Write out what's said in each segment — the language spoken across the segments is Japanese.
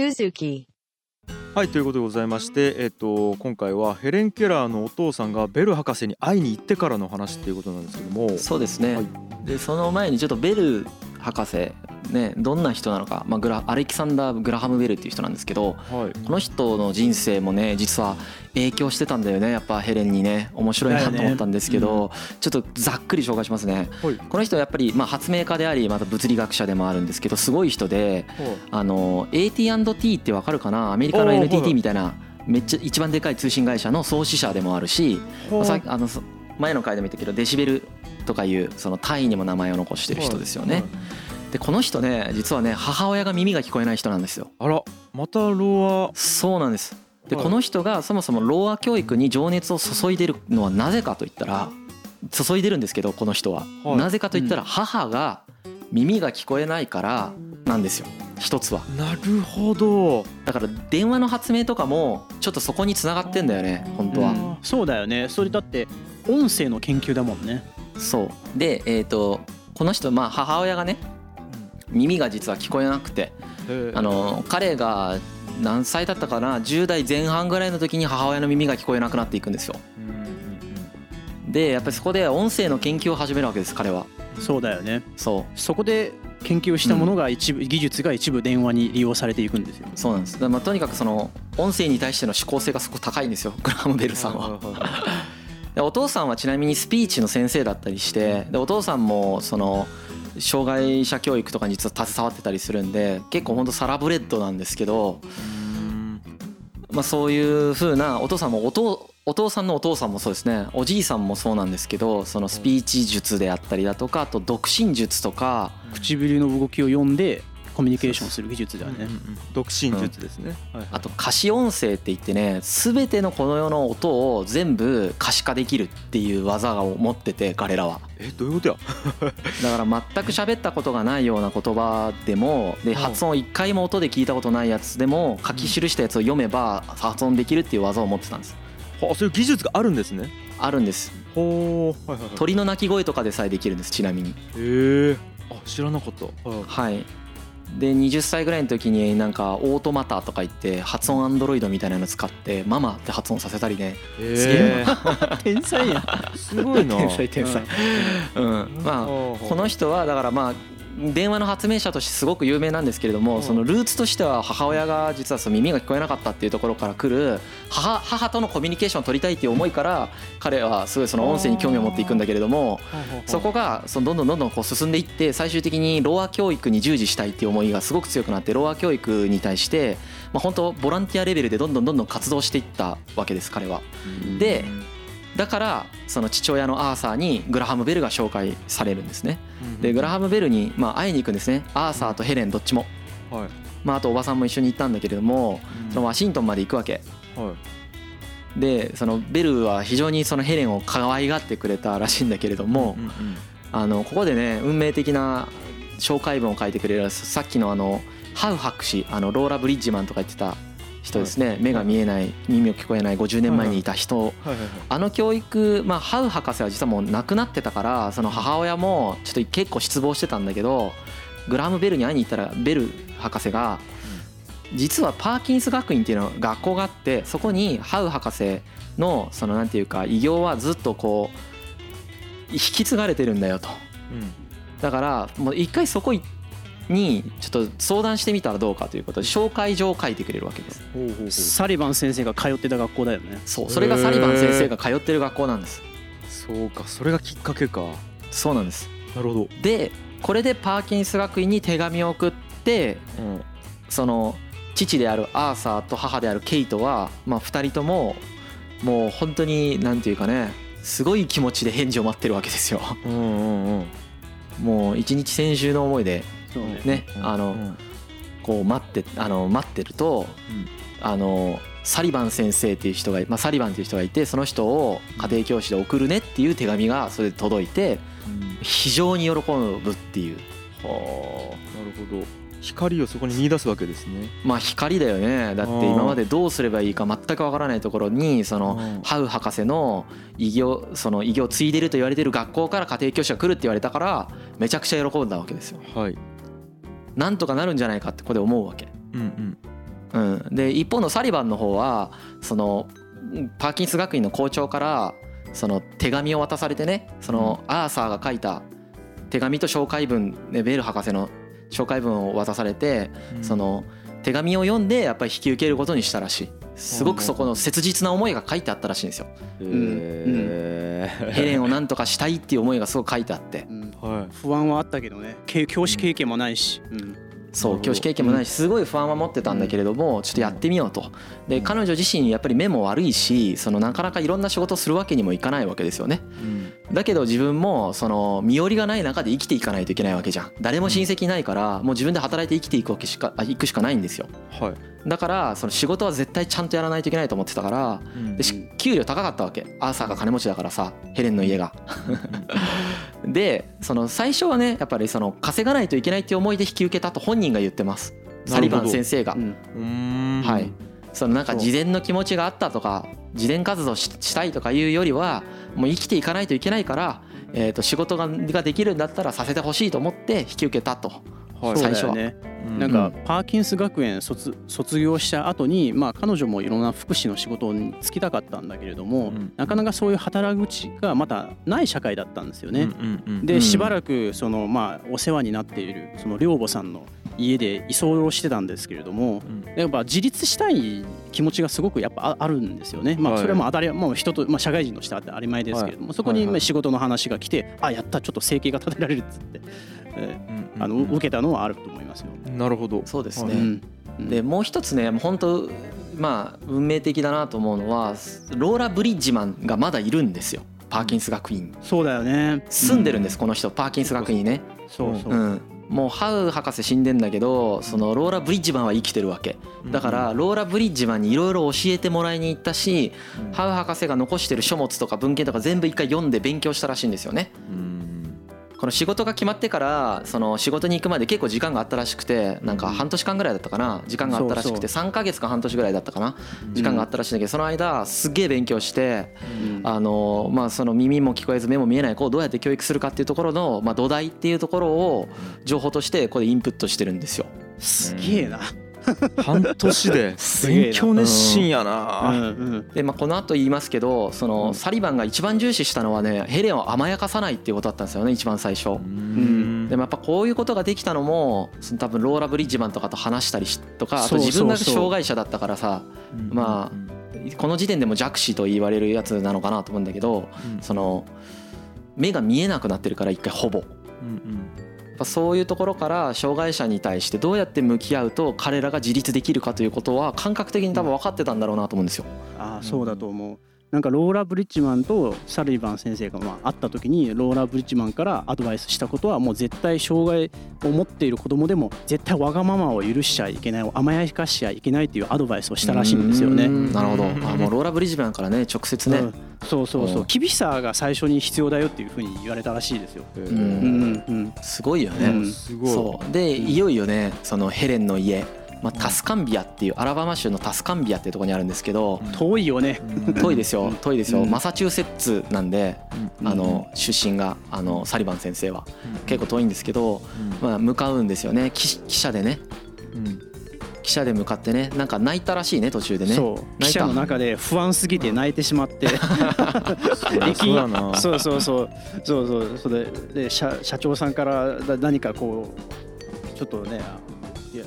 Suzuki はいということでございまして、えっと、今回はヘレン・ケラーのお父さんがベル博士に会いに行ってからの話っていうことなんですけども。そうですね、はい。でその前にちょっとベル博士。ねどんな人なのか、まあ、グラアレキサンダー・グラハム・ベルっていう人なんですけどはい。この人の人生もね実は影響してたんだよね。やっぱヘレンにね。面白いなと思ったんですけど、ちょっとざっくり紹介しますね。はい。この人はやっぱりまあ発明家でありまた物理学者でもあるんですけどすごい人であの AT&T ってわかるかな？アメリカの NTT みたいなめっちゃ一番でかい通信会社の創始者でもあるしまあさあのそ前の回でも言ったけどデシベルとかいうその単位にも名前を残してる人ですよね。でこの人ね実はね母親が耳が聞こえない人なんですよ。あらまたロそうなんです。ではい。この人がそもそもローア教育に情熱を注いでるのはなぜかといったら注いでるんですけどこの人は、はい。なぜかといったら母が耳が聞こえないからなんですよ。一つは。アなるほど。だから電話の発明とかもちょっとそこに繋がってんだよね本当は、うん。そうだよね。それだって音声の研究だもんねそう。でえっ、とこの人まあ母親がね耳が実は聞こえなくてあの彼が何歳だったかな10代前半ぐらいの時に母親の耳が聞こえなくなっていくんですよ。うんうんうん。でやっぱりそこで音声の研究を始めるわけです彼は。そうだよね。そう。そこで研究したものが一部、技術が一部電話に利用されていくんですよ。そうなんです。まあとにかくその音声に対しての思考性がすごく高いんですよグラハム・ベルさんは。でお父さんはちなみにスピーチの先生だったりしてでお父さんもその障害者教育とかに実は携わってたりするんで結構ほんとサラブレッドなんですけど、まあ、そういう風なお父さんもお父お父さんのお父さんもそうですね。おじいさんもそうなんですけどそのスピーチ術であったりだとかあと読心術とか唇の動きを読んでコミュニケーションする技術だよね。うんうん独身術ですね、はいはい。あと可視音声って言ってね全てのこの世の音を全部可視化できるっていう技を持ってて彼らは。えどういうことや？だから全く喋ったことがないような言葉でもでうん。発音を一回も音で聞いたことないやつでも書き記したやつを読めば発音できるっていう技を持ってたんです。はあそういう技術があるんですね。あるんです。ほう。はいはいはい。鳥の鳴き声とかでさえできるんですちなみに。へえあ知らなかった。はい。はいで20歳ぐらいの時になんかオートマタとか言って発音アンドロイドみたいなの使ってママって発音させたりね。へ 天才やん。えすごいな。天才天才。うん。まあこの人はだからまあ電話の発明者としてすごく有名なんですけれどもそのルーツとしては母親が実はその耳が聞こえなかったっていうところから来る母母とのコミュニケーションを取りたいっていう思いから彼はすごいその音声に興味を持っていくんだけれどもそこがそのどんどんどんどんこう進んでいって最終的にローア教育に従事したいっていう思いがすごく強くなってローア教育に対してまあ本当ボランティアレベルでどんどんどんどん活動していったわけです彼は。でだからその父親のアーサーにグラハム・ベルが紹介されるんですね。でグラハム・ベルにまあ会いに行くんですねアーサーとヘレンどっちも。はいまあ、あとおばさんも一緒に行ったんだけれどもそのワシントンまで行くわけ。はいでそのベルは非常にそのヘレンを可愛がってくれたらしいんだけれども、あのここでね運命的な紹介文を書いてくれるさっきのあのハウ博士あのローラ・ブリッジマンとか言ってた人ですね、目が見えない耳を聞こえない50年前にいた人、あの教育、まあ、ハウ博士は実はもう亡くなってたからその母親もちょっと結構失望してたんだけどグラハム・ベルに会いに行ったらベル博士が実はパーキンス学院っていうの学校があってそこにハウ博士のそのなんていうか偉業はずっとこう引き継がれてるんだよと。うん。だからもう一回そこにちょっと相談してみたらどうかということで紹介状を書いてくれるわけです。ほうほうほう。サリバン先生が通ってた学校だよね。そうそれがサリバン先生が通ってる学校なんです。そうかそれがきっかけか。そうなんです。なるほど。でこれでパーキンス学院に手紙を送ってうんその父であるアーサーと母であるケイトは、まあ、2人とももう本当に何て言うかねすごい気持ちで返事を待ってるわけですよ。うんうんうん。もう一日先週の思いでね。ねあのうん。こう待ってあの待ってるとあのサリバン先生っていう人が、まあ、サリバンっていう人がいてその人を家庭教師で送るねっていう手紙がそれで届いてうん。非常に喜ぶっていう。はあなるほど。光をそこに見出すわけですね。まあ光だよね。だって今までどうすればいいか全くわからないところにそのうん。ハウ博士の偉業その偉業を継いでると言われてる学校から家庭教師が来るって言われたからめちゃくちゃ喜んだわけですよ。はいなんとかなるんじゃないかってここで思うわけ。うんうん。うん、で一方のサリバンの方はそのパーキンス学院の校長からその手紙を渡されてねそのアーサーが書いた手紙と紹介文ねベール博士の紹介文を渡されてその手紙を読んでやっぱり引き受けることにしたらしい。すごくそこの切実な思いが書いてあったらしいんですよ。へー。ヘレンをなんとかしたいっていう思いがすごく書いてあって。うん。はい不安はあったけどね。け教師経験もないし、うん。そう教師経験もないしすごい不安は持ってたんだけれどもちょっとやってみようと。で彼女自身やっぱり目も悪いしそのなかなかいろんな仕事をするわけにもいかないわけですよね。うん。だけど自分もその身寄りがない中で生きていかないといけないわけじゃん。誰も親戚いないからもう自分で働いて生きていくわけしかあ行くしかないんですよ。はい。だからその仕事は絶対ちゃんとやらないといけないと思ってたからうんでし給料高かったわけ。アーサーが金持ちだからさヘレンの家がでその最初はねやっぱりその稼がないといけないっていう思いで引き受けたと本人が言ってます。サリバン先生が。はい。そのなんか事前の気持ちがあったとか事前活動ししたいとかいうよりはもう生きていかないといけないからえーと仕事がができるんだったらさせてほしいと思って引き受けたとはい。そう最初はね。うなんかパーキンス学園卒卒業した後にまあ彼女もいろんな福祉の仕事に就きたかったんだけれども、うん。なかなかそういう働く口がまだない社会だったんですよね。でしばらくそのまあお世話になっているその寮母さんの家で居候してたんですけれどもうん。やっぱ自立したい気持ちがすごくやっぱああるんですよね。まあはい。それはまあ当たりもう人とまあ社会人としては当たり前ですけれどもそこに仕事の話が来てあやったちょっと生計が立てられるっつってえーあの受けたのはあると思いますよ。なるほど。そうですね、でもう一つねもう本当まあ運命的だなと思うのはローラ・ブリッジマンがまだいるんですよ。パーキンス学院。そうだよね。住んでるんですこの人パーキンス学院にね。そうそうう。ん。もうハウ博士死んでんだけどそのローラ・ブリッジマンは生きてるわけ。だからローラ・ブリッジマンにいろいろ教えてもらいに行ったしうん。ハウ博士が残してる書物とか文献とか全部一回読んで勉強したらしいんですよね。うんこの仕事が決まってからその仕事に行くまで結構時間があったらしくてなんか半年間ぐらいだったかな。時間があったらしくて3ヶ月か半年ぐらいだったかな。時間があったらしいんだけどその間すっげえ勉強してうん。あのまあその耳も聞こえず目も見えない子をどうやって教育するかっていうところのまあ土台っていうところを情報としてこれインプットしてるんですよ。すげえな。半年で。勉強熱心やうんな。うんでまあこの後言いますけどそのうん。サリバンが一番重視したのはねヘレンを甘やかさないっていうことだったんですよね一番最初。うん。でもやっぱこういうことができたのもその多分ローラ・ブリッジマンとかと話したりしとかあと自分が障害者だったからさまこの時点でも弱視と言われるやつなのかなと思うんだけどその目が見えなくなってるから一回ほぼ。やっぱそういうところから障害者に対してどうやって向き合うと彼らが自立できるかということは感覚的に多分分かってたんだろうなと思うんですよ。あそうだと思う。なんかローラ・ブリッジマンとサリバン先生がまあ会った時にローラ・ブリッジマンからアドバイスしたことはもう絶対障害を持っている子供でも絶対わがままを許しちゃいけない甘やかしちゃいけないっていうアドバイスをしたらしいんですよね。うん。なるほど。あうん。もうローラ・ブリッジマンからね直接ね。うん。そうそうそう。うん。厳しさが最初に必要だよっていうふうに言われたらしいですよ。ううんうんうん。すごいよね。うん。すごい。そう。でいよいよねそのヘレンの家、まあ、タスカンビアっていうアラバマ州のタスカンビアっていうところにあるんですけど遠いよね。遠いですよ。遠いですよ。うん。マサチューセッツなんでうん。あの出身があのサリバン先生は。うん。結構遠いんですけど、まあ、向かうんですよね。き汽車でね。うん。汽車で向かってね。なんか泣いたらしいね途中でね。そう。記泣いた。者の中で不安すぎて泣いてしまって。そりゃそうそうそう。そうそう。それで社社長さんからだ何かこうちょっとね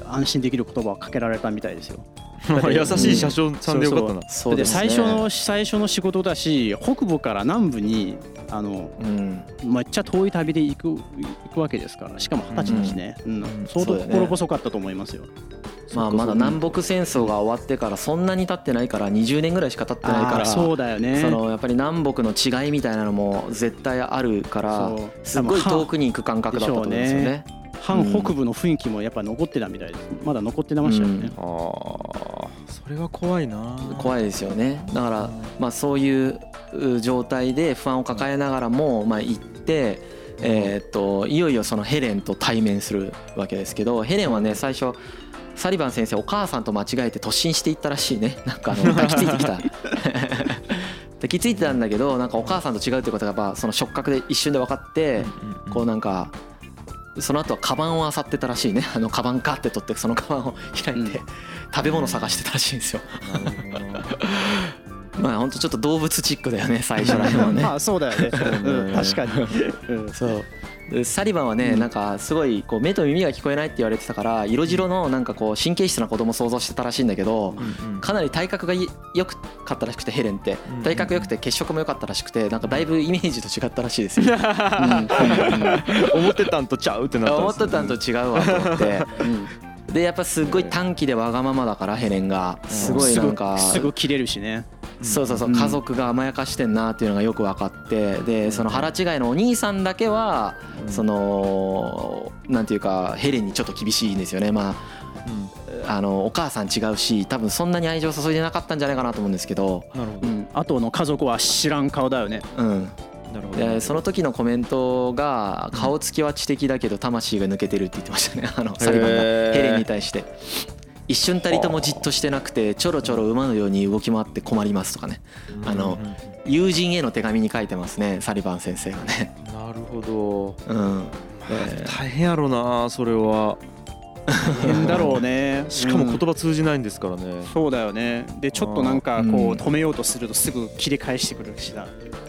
安心できる言葉をかけられたみたいですよ。優しい社長さんでよかったな。そうで最初の最初の仕事だし北部から南部にあのうん。めっちゃ遠い旅で行く行くわけですからしかも二十歳だしね、うん。相当心細かったと思いますよ。まあまだ南北戦争が終わってからそんなに経ってないから20年ぐらいしか経ってないからそうだよね。そのやっぱり南北の違いみたいなのも絶対あるからすっごい遠くに行く感覚だったと思うんですよね。反北部の雰囲気もやっぱ残ってたみたいです。まだ残ってましたよね。あー。それは怖いな。怖いですよね。だからまあそういうう状態で不安を抱えながらもまあ行ってえーっといよいよそのヘレンと対面するわけですけどヘレンはね最初サリバン先生お母さんと間違えて突進していったらしいね。なんかあの抱きついてきた。抱きついてたんだけどなんかお母さんと違うってことがやっぱその触覚で一瞬で分かってこうなんかその後はカバンを漁ってたらしいね。あのカバンかって取ってそのカバンを開いて食べ物探してたらしいんですよ。まあ本当ちょっと動物チックだよね最初らへんはね。まあそうだよね、うん、確かに、うん、そうサリバンはねなんかすごいこう目と耳が聞こえないって言われてたから色白のなんかこう神経質な子供想像してたらしいんだけどかなり体格が良かったらしくてヘレンって。体格良くて血色も良かったらしくてなんかだいぶイメージと違ったらしいですよ。思ってたんとちゃうってなった思ってたんと違うわと思って。でやっぱすごい短気でわがままだからヘレンが。すごいなんかすぐ切れるしねそうそうそう。家族が甘やかしてんなっていうのがよく分かって。でその腹違いのお兄さんだけはそのなんていうかヘレンにちょっと厳しいんですよね。まああのお母さん違うし多分そんなに愛情注いでなかったんじゃないかなと思うんですけど。なるほど、うん、あとの家族は知らん顔だよね。うん。でその時のコメントが顔つきは知的だけど魂が抜けてるって言ってましたね。あのサリバンが。ヘレンに対して一瞬たりともじっとしてなくてちょろちょろ馬のように動き回って困りますとかね。あの友人への手紙に書いてますねサリバン先生がね。なるほど、うん。えー、大変やろなそれは。変だろうね。しかも言葉通じないんですからね、うん、そうだよね。でちょっとなんかこう止めようとするとすぐ切り返してくるしな、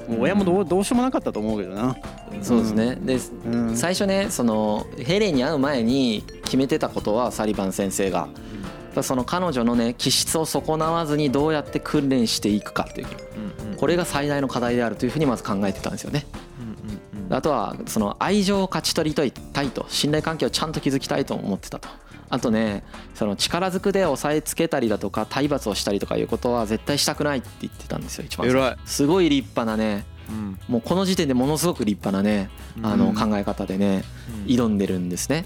もう親もどうどうしようもなかったと思うけどな。そうですね。で、うん、最初ねそのヘレンに会う前に決めてたことはサリバン先生がその彼女のね気質を損なわずにどうやって訓練していくかっていうこれが最大の課題であるというふうにまず考えてたんですよね。あとはその愛情を勝ち取りたいと信頼関係をちゃんと築きたいと思ってたと。あとねその力ずくで押さえつけたりだとか体罰をしたりとかいうことは絶対したくないって言ってたんですよ一番すごい立派なね、うん、もうこの時点でものすごく立派なねあの考え方でね、うん、挑んでるんですね。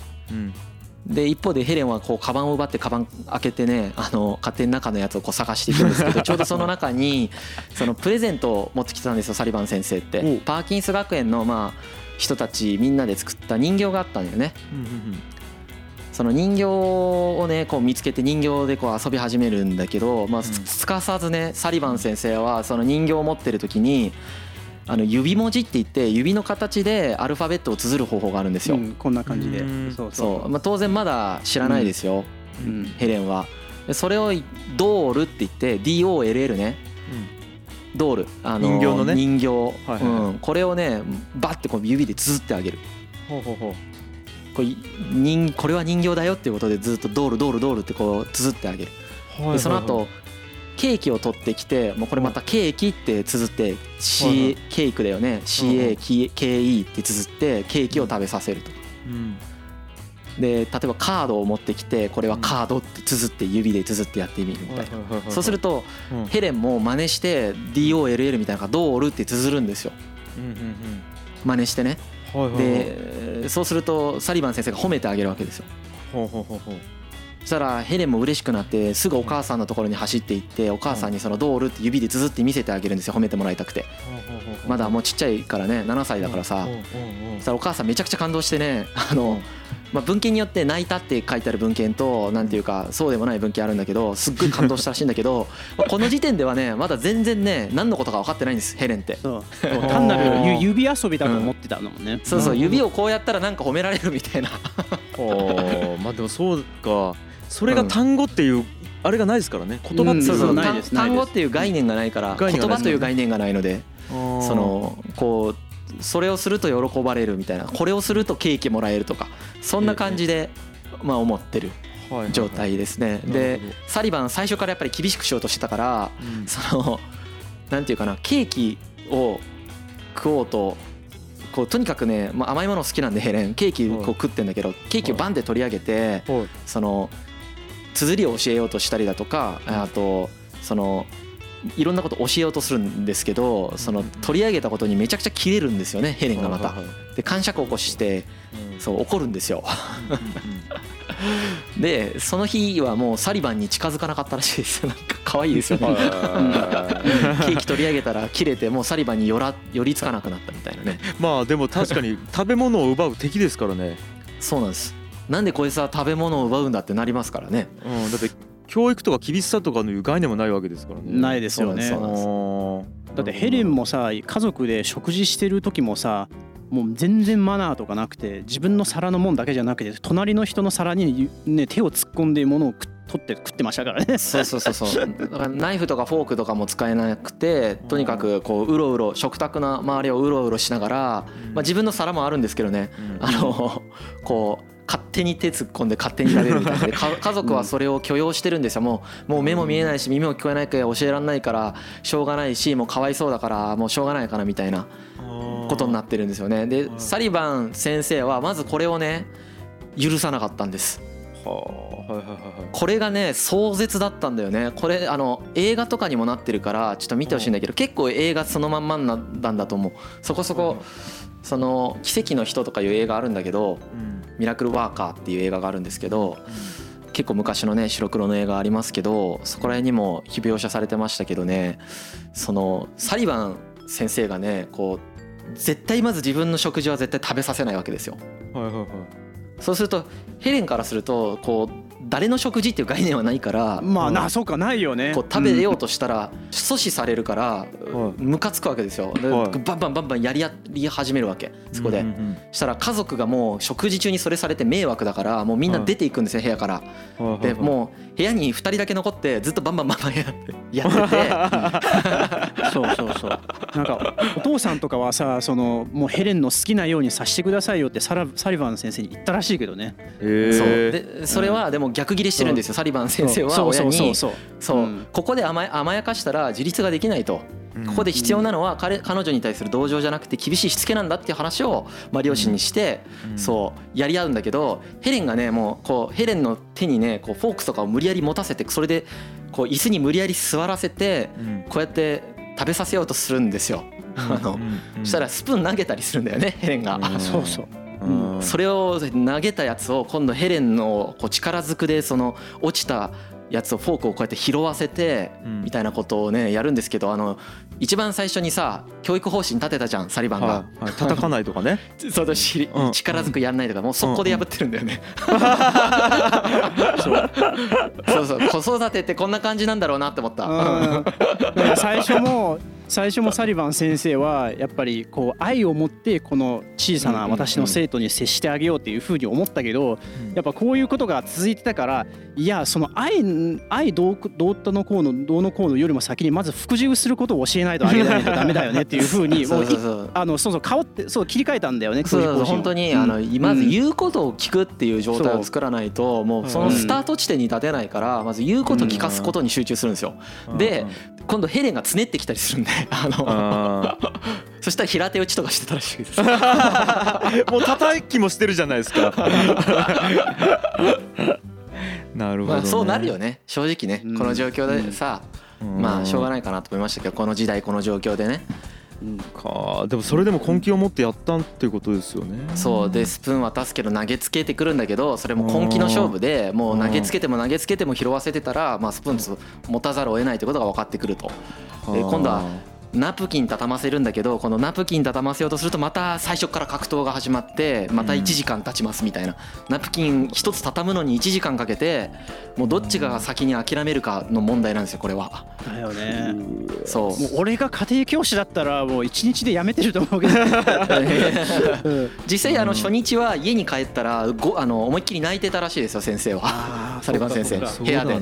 うんで一方でヘレンはこうカバンを奪ってカバン開けてねあの勝手に中のやつをこう探していくんですけど ちょうどその中にそのプレゼントを持ってきてたんですよサリバン先生って。パーキンス学園のまあ人たちみんなで作った人形があったんだよね。その人形をねこう見つけて人形でこう遊び始めるんだけど、まあ、すかさずねサリバン先生はその人形を持ってる時にあの指文字って言って指の形でアルファベットを綴る方法があるんですよ。うん、こんな感じで。そうそう。まあ、当然まだ知らないですよ、うん、ヘレンは。それをドールって言って DOLL ね、うん、ドール。あの人形のね。人形、はいはい。うん、これをねバッてこう指で綴ってあげる。ほうほうほう。これ人これは人形だよっていうことでずっとドールドールドールってこう綴ってあげる。でその後ケーキを取ってきてもうこれまたケーキって綴って C ケークだよね。CAKE って綴ってケーキを食べさせると。で例えばカードを持ってきてこれはカードって綴って指で綴ってやってみるみたいな。そうするとヘレンも真似して DOLL みたいなドールって綴るんですよ。真似してね。でそうするとサリバン先生が褒めてあげるわけですよしたらヘレンも嬉しくなってすぐお母さんのところに走っていってお母さんにそのドールって指で綴って見せてあげるんですよ。褒めてもらいたくて。まだもうちっちゃいからね7歳だからさ。そしたらお母さんめちゃくちゃ感動してね。あのまあ、文献によって泣いたって書いてある文献となんていうかそうでもない文献あるんだけどすっごい感動したらしいんだけど この時点ではねまだ全然ね何のことか分かってないんですヘレンって。単なる指遊びだと思ってたのもね、そうそう指をこうやったらなんか褒められるみたいな。まあでもそうか。それが単語っていうあれがないですからね。言葉っていうのは単語っていう概念がないから言葉という概念がないのでそのこうそれをすると喜ばれるみたいなこれをするとケーキもらえるとかそんな感じでまあ思ってる状態ですね。でサリバン最初からやっぱり厳しくしようとしてたからそのなんていうかなケーキを食おうとこうとにかくね、まあ、甘いもの好きなんでヘレンケーキこう食ってんだけどケーキをバンで取り上げてその綴りを教えようとしたりだとかあとそのいろんなこと教えようとするんですけどその取り上げたことにめちゃくちゃキレるんですよねヘレンがまた。で感触を起こしてそう怒るんですよ。でその日はもうサリバンに近づかなかったらしいですよ。なんか可愛いですよね。ケーキ取り上げたら切れてもうサリバンに寄ら寄りつかなくなったみたいなね。まあでも確かに 食べ物を奪う敵ですからね。そうなんです。なんでこいつは食べ物を奪うんだってなりますからね。うん、だって教育とか厳しさとかのいう概念もないわけですからね。ないですよね。だってヘレンもさ家族で食事してる時もさもう全然マナーとかなくて自分の皿のもんだけじゃなくて隣の人の皿に、ね、手を突っ込んで物を取って食ってましたからね。そうそうそうそう。だからナイフとかフォークとかも使えなくてとにかくこううろうろ食卓の周りをうろうろしながら、まあ、自分の皿もあるんですけどね、あのこう勝手に手突っ込んで勝手に食べるみたいな。で家族はそれを許容してるんですよ。もうもう目も見えないし耳も聞こえないから教えられないからしょうがないしもうかわいそうだからもうしょうがないかなみたいなことになってるんですよね。でサリバン先生はまずこれをね許さなかったんです。これがね壮絶だったんだよね。これあの映画とかにもなってるからちょっと見てほしいんだけど結構映画そのまんまなんだと思う。そこそこその「奇跡の人」とかいう映画あるんだけど「ミラクルワーカー」っていう映画があるんですけど結構昔のね白黒の映画ありますけどそこら辺にも非描写されてましたけどねそのサリバン先生がねこう絶対まず自分の食事は絶対食べさせないわけですよ。はいはいはいそうするとヘレンからするとこう誰の食事っていう概念はないからまあなそうかないよね。こう食べようとしたら阻止されるからムカつくわけですよ。でバンバンバンバンやりやり始めるわけそこで。したら家族がもう食事中にそれされて迷惑だからもうみんな出ていくんですよ部屋から。でもう部屋に2人だけ残ってずっとバンバンバンバンやってやってて そうそうそう。なんかお父さんとかはさそのもうヘレンの好きなようにさせてくださいよってサラサリバン先生に言ったらしいけどね。そう。でそれはでも逆ギレしてるんですよサリバン先生は。親に。そうここで甘甘やかしたら自立ができないと。ここで必要なのは彼彼女に対する同情じゃなくて厳しいしつけなんだっていう話をまあ両親にしてそうやり合うんだけどヘレンがねもうこうヘレンの手にねこうフォークとかを無理やり持たせてそれでこう椅子に無理やり座らせてこうやって食べさせようとするんですよ。あのそしたらスプーン投げたりするんだよねヘレンが。そうそう。それを投げたやつを今度ヘレンのこう力ずくでその落ちたやつをフォークをこうやって拾わせてみたいなことをねやるんですけどあの一番最初にさ教育方針立てたじゃんサリバンが、はいはい、叩かないとかね。そうだし、うん、力ずくやんないとかもう速攻で破ってるんだよね、そう。そう子育てってこんな感じなんだろうなって思った、うん、最初も最初もサリバン先生はやっぱりこう愛を持ってこの小さな私の生徒に接してあげようっていうふうに思ったけどやっぱこういうことが続いてたからいやその愛愛どうどうったのこうのどうのこうのよりも先にまず服従することを教えないとあげないとダメだよねっていうふうに もうあのそう。そう変わってそう切り替えたんだよねそうそう本当にあのまず言うことを聞くっていう状態を作らないともうそのスタート地点に立てないからまず言うことを聞かすことに集中するんですよ。で今度ヘレンがつねってきたりするんで あの そしたら平手打ちとかしてたらしいです。もう叩きもしてるじゃないですか。なるほど、ね、まあ、そうなるよね。正直ね、この状況でさ、まあしょうがないかなと思いましたけどこの時代この状況でねか。でもそれでも根気を持ってやったっていうことですよね。そうでスプーン渡すけど投げつけてくるんだけどそれも根気の勝負でもう投げつけても投げつけても拾わせてたら、まあ、スプーン持たざるを得ないということが分かってくると。で今度はナプキン畳ませるんだけどこのナプキン畳ませようとするとまた最初から格闘が始まってまた1時間経ちますみたいな、ナプキン1つ畳むのに1時間かけてもうどっちが先に諦めるかの問題なんですよこれは。だよね。そう。もう俺が家庭教師だったらもう1日でやめてると思うけど。実際あの初日は家に帰ったらごあの思いっきり泣いてたらしいですよ先生は。サリバン先生。部屋で。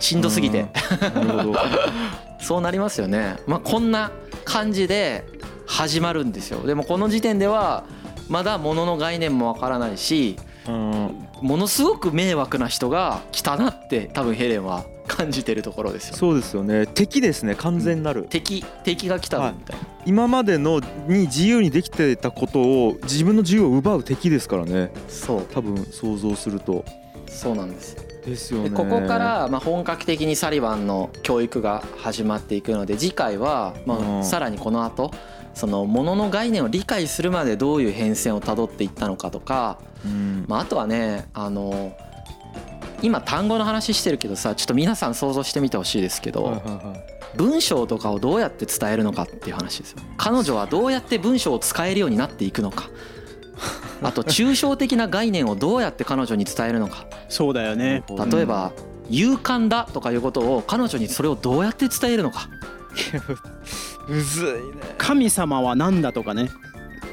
しんどすぎて。そうなりますよね。まあ、こんな感じで始まるんですよ。でもこの時点ではまだ物の概念もわからないし、うん、ものすごく迷惑な人が来たなって多分ヘレンは感じてるところですよ。そうですよね。敵ですね。完全なる。敵敵が来たみたいな、はい、今までのに自由にできてたことを自分の自由を奪う敵ですからね。そう多分想像すると。そうなんですよ。ですよね。ここからまあ本格的にサリバンの教育が始まっていくので次回はまあさらにこの後そのものの概念を理解するまでどういう変遷をたどっていったのかとか、まあ、あとはねあの今単語の話してるけどさちょっと皆さん想像してみてほしいですけど、文章とかをどうやって伝えるのかっていう話ですよ。彼女はどうやって文章を使えるようになっていくのか あと抽象的な概念をどうやって彼女に伝えるのか。そうだよね。例えば「勇敢だ」とかいうことを彼女にそれをどうやって伝えるのか。むずいね。神様は何だとかね。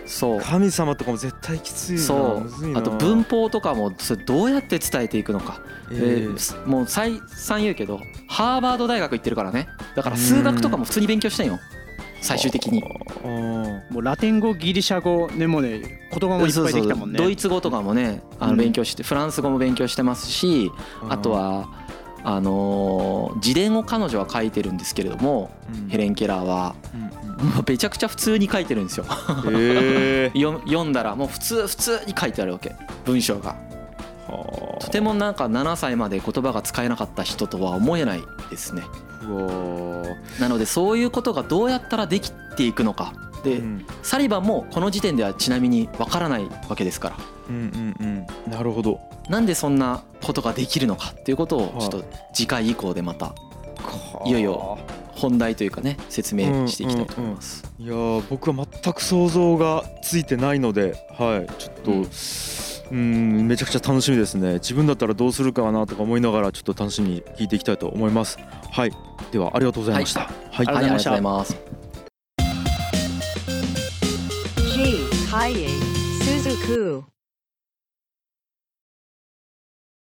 そう。神様とかも絶対きついな。そう。な。あと文法とかもそれどうやって伝えていくのか、ええ。ーーもう再三言うけどハーバード大学行ってるからね。だから数学とかも普通に勉強してんよ最終的に。もうラテン語ギリシャ語でもね言葉もいっぱいできたもんね。ドイツ語とかもねあうん。の勉強して、フランス語も勉強してますしあとはあのー自伝を彼女は書いてるんですけれども、うん。ヘレン・ケラーは。うん めちゃくちゃ普通に書いてるんですよ。読んだらもう普通普通に書いてあるわけ。文章が。とてもなんか7歳まで言葉が使えなかった人とは思えないですねなのでそういうことがどうやったらできていくのか。で、うん。サリバンもこの時点ではちなみにわからないわけですから。うんうんうん。なるほど。なんでそんなことができるのかっていうことをちょっと次回以降でまたいよいよ本題というかね説明していきたいと思います。いやー僕は全く想像がついてないのではい。ちょっとうんうんめちゃくちゃ楽しみですね自分だったらどうするかなとか思いながらちょっと楽しみに聞いていきたいと思いますはいではありがとうございましたはい、ありがとうございましたはいありがとうございます。G. Kaye Suzuku.